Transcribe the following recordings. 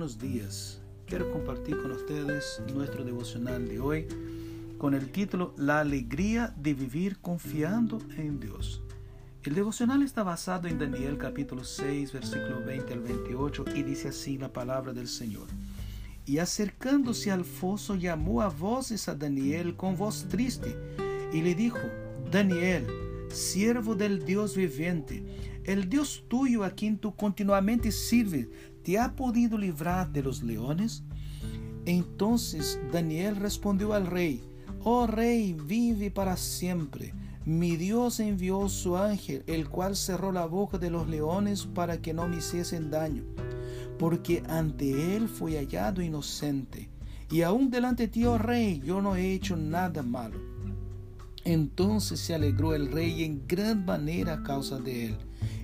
buenos días. Quiero compartir con ustedes nuestro devocional de hoy con el título La alegría de vivir confiando en Dios. El devocional está basado en Daniel capítulo 6, versículo 20 al 28 y dice así la palabra del Señor. Y acercándose al foso llamó a voces a Daniel con voz triste y le dijo, Daniel, siervo del Dios viviente, el Dios tuyo a quien tú continuamente sirves, ¿te ha podido librar de los leones? Entonces Daniel respondió al rey, Oh rey, vive para siempre. Mi Dios envió su ángel, el cual cerró la boca de los leones para que no me hiciesen daño, porque ante él fui hallado inocente. Y aún delante de ti, oh rey, yo no he hecho nada malo. Entonces se alegró el rey en gran manera a causa de él,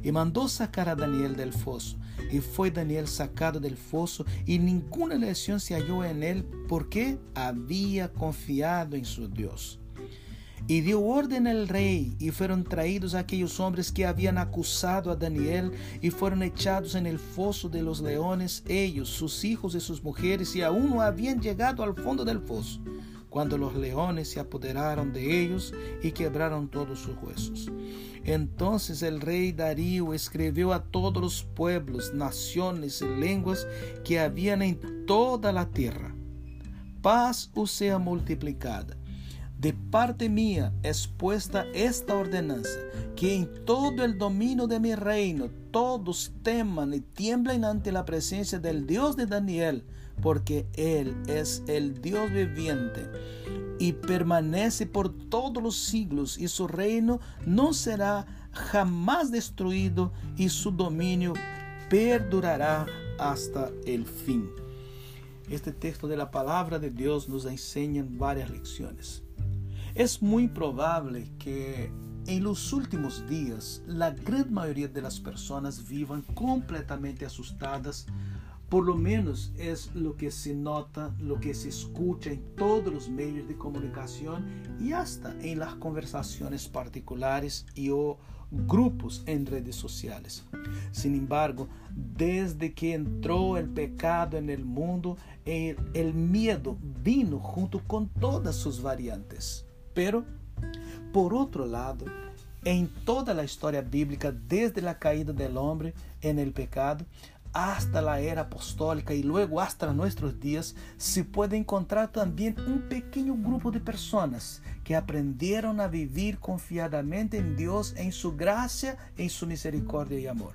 y mandó sacar a Daniel del foso. Y fue Daniel sacado del foso, y ninguna lesión se halló en él, porque había confiado en su Dios. Y dio orden al rey, y fueron traídos aquellos hombres que habían acusado a Daniel, y fueron echados en el foso de los leones, ellos, sus hijos y sus mujeres, y aún no habían llegado al fondo del foso cuando los leones se apoderaron de ellos y quebraron todos sus huesos. Entonces el rey Darío escribió a todos los pueblos, naciones y lenguas que habían en toda la tierra. Paz os sea multiplicada. De parte mía es puesta esta ordenanza, que en todo el dominio de mi reino todos teman y tiemblen ante la presencia del Dios de Daniel, porque Él es el Dios viviente y permanece por todos los siglos y su reino no será jamás destruido y su dominio perdurará hasta el fin. Este texto de la palabra de Dios nos enseña varias lecciones. Es muy probable que en los últimos días la gran mayoría de las personas vivan completamente asustadas por lo menos es lo que se nota, lo que se escucha en todos los medios de comunicación y hasta en las conversaciones particulares y o grupos en redes sociales. Sin embargo, desde que entró el pecado en el mundo, el, el miedo vino junto con todas sus variantes. Pero, por otro lado, en toda la historia bíblica, desde la caída del hombre en el pecado, hasta la era apostólica y luego hasta nuestros días, se puede encontrar también un pequeño grupo de personas que aprendieron a vivir confiadamente en Dios, en su gracia, en su misericordia y amor.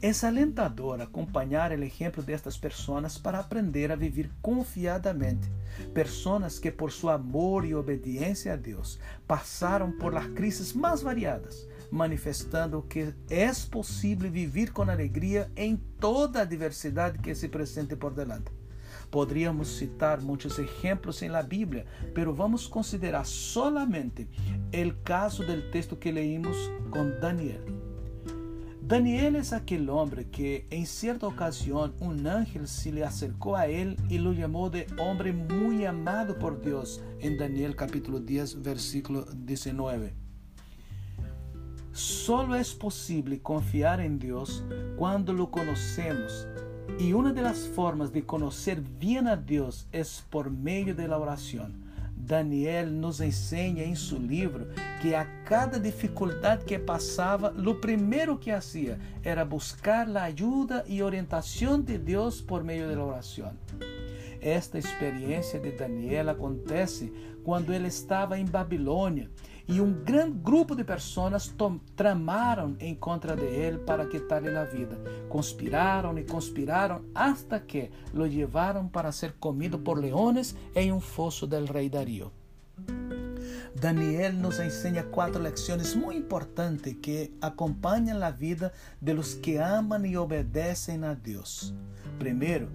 Es alentador acompañar el ejemplo de estas personas para aprender a vivir confiadamente. Personas que por su amor y obediencia a Dios pasaron por las crisis más variadas, manifestando que é possível viver com alegria em toda a diversidade que se presente por delante. Podríamos citar muitos exemplos em la Bíblia, pero vamos considerar solamente o caso do texto que leímos com Daniel. Daniel é aquele homem que em certa ocasião um ángel se le acercou a ele e lo chamou de homem muito amado por Deus, em Daniel capítulo 10, versículo 19. Solo es posible confiar en Dios cuando lo conocemos. Y una de las formas de conocer bien a Dios es por medio de la oración. Daniel nos enseña em seu livro que a cada dificuldade que passava, o primeiro que fazia era buscar a ajuda e orientação de Deus por meio da oração. Esta experiência de Daniel acontece quando ele estava em Babilônia e um grande grupo de pessoas tramaram em contra de ele para quitar-lhe a vida. Conspiraram e conspiraram hasta que lo levaram para ser comido por leones em um fosso del rei Darío. Daniel nos ensina quatro lições muito importantes que acompanham a vida de los que amam e obedecem a Deus. Primeiro,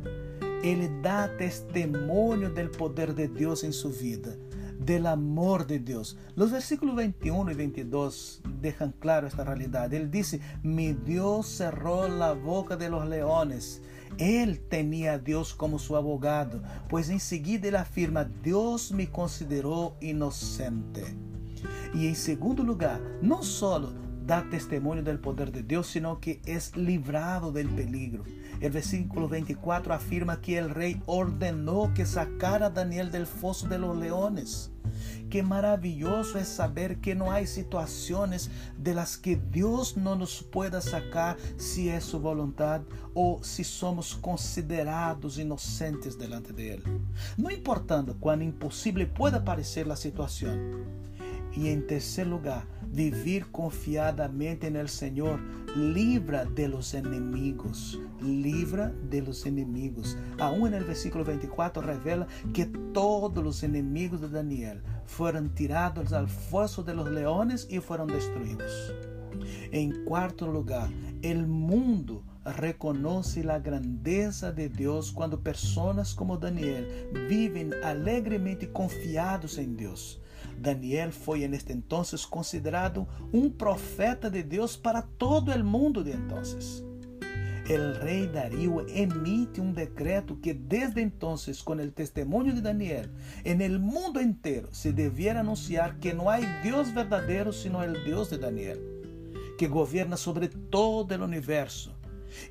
ele dá testemunho do poder de Deus em sua vida, do amor de Deus. Os versículos 21 e 22 deixam claro esta realidade. Ele disse: Mi Deus cerrou a boca de los leones. Él tenía a Dios como su abogado, pues enseguida él afirma, Dios me consideró inocente. Y en segundo lugar, no solo da testimonio del poder de Dios, sino que es librado del peligro. El versículo 24 afirma que el rey ordenó que sacara a Daniel del foso de los leones. Qué maravilloso es saber que no hay situaciones de las que Dios no nos pueda sacar si es su voluntad o si somos considerados inocentes delante de Él. No importando cuán imposible pueda parecer la situación. Y en tercer lugar, vivir confiadamente en el Señor libra de los enemigos, libra de los enemigos. Aún en el versículo 24 revela que todos los enemigos de Daniel fueron tirados al foso de los leones y fueron destruidos. En cuarto lugar, el mundo reconoce la grandeza de Dios cuando personas como Daniel viven alegremente confiados en Dios. Daniel foi en este entonces considerado um profeta de Deus para todo el mundo de entonces. El rey Darío emite un decreto que desde entonces, con el testimonio de Daniel, en el mundo entero se debiera anunciar que no hay Dios verdadero sino el Dios de Daniel, que gobierna sobre todo el universo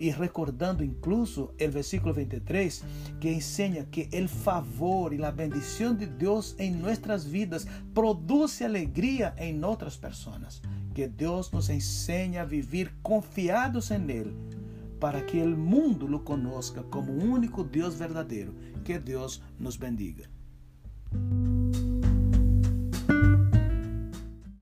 e recordando incluso o versículo 23, que ensina que o favor e a bendição de Deus em nossas vidas produz alegria em outras pessoas. Que Deus nos ensine a viver confiados em Ele, para que o mundo o conozca como o único Deus verdadeiro. Que Deus nos bendiga.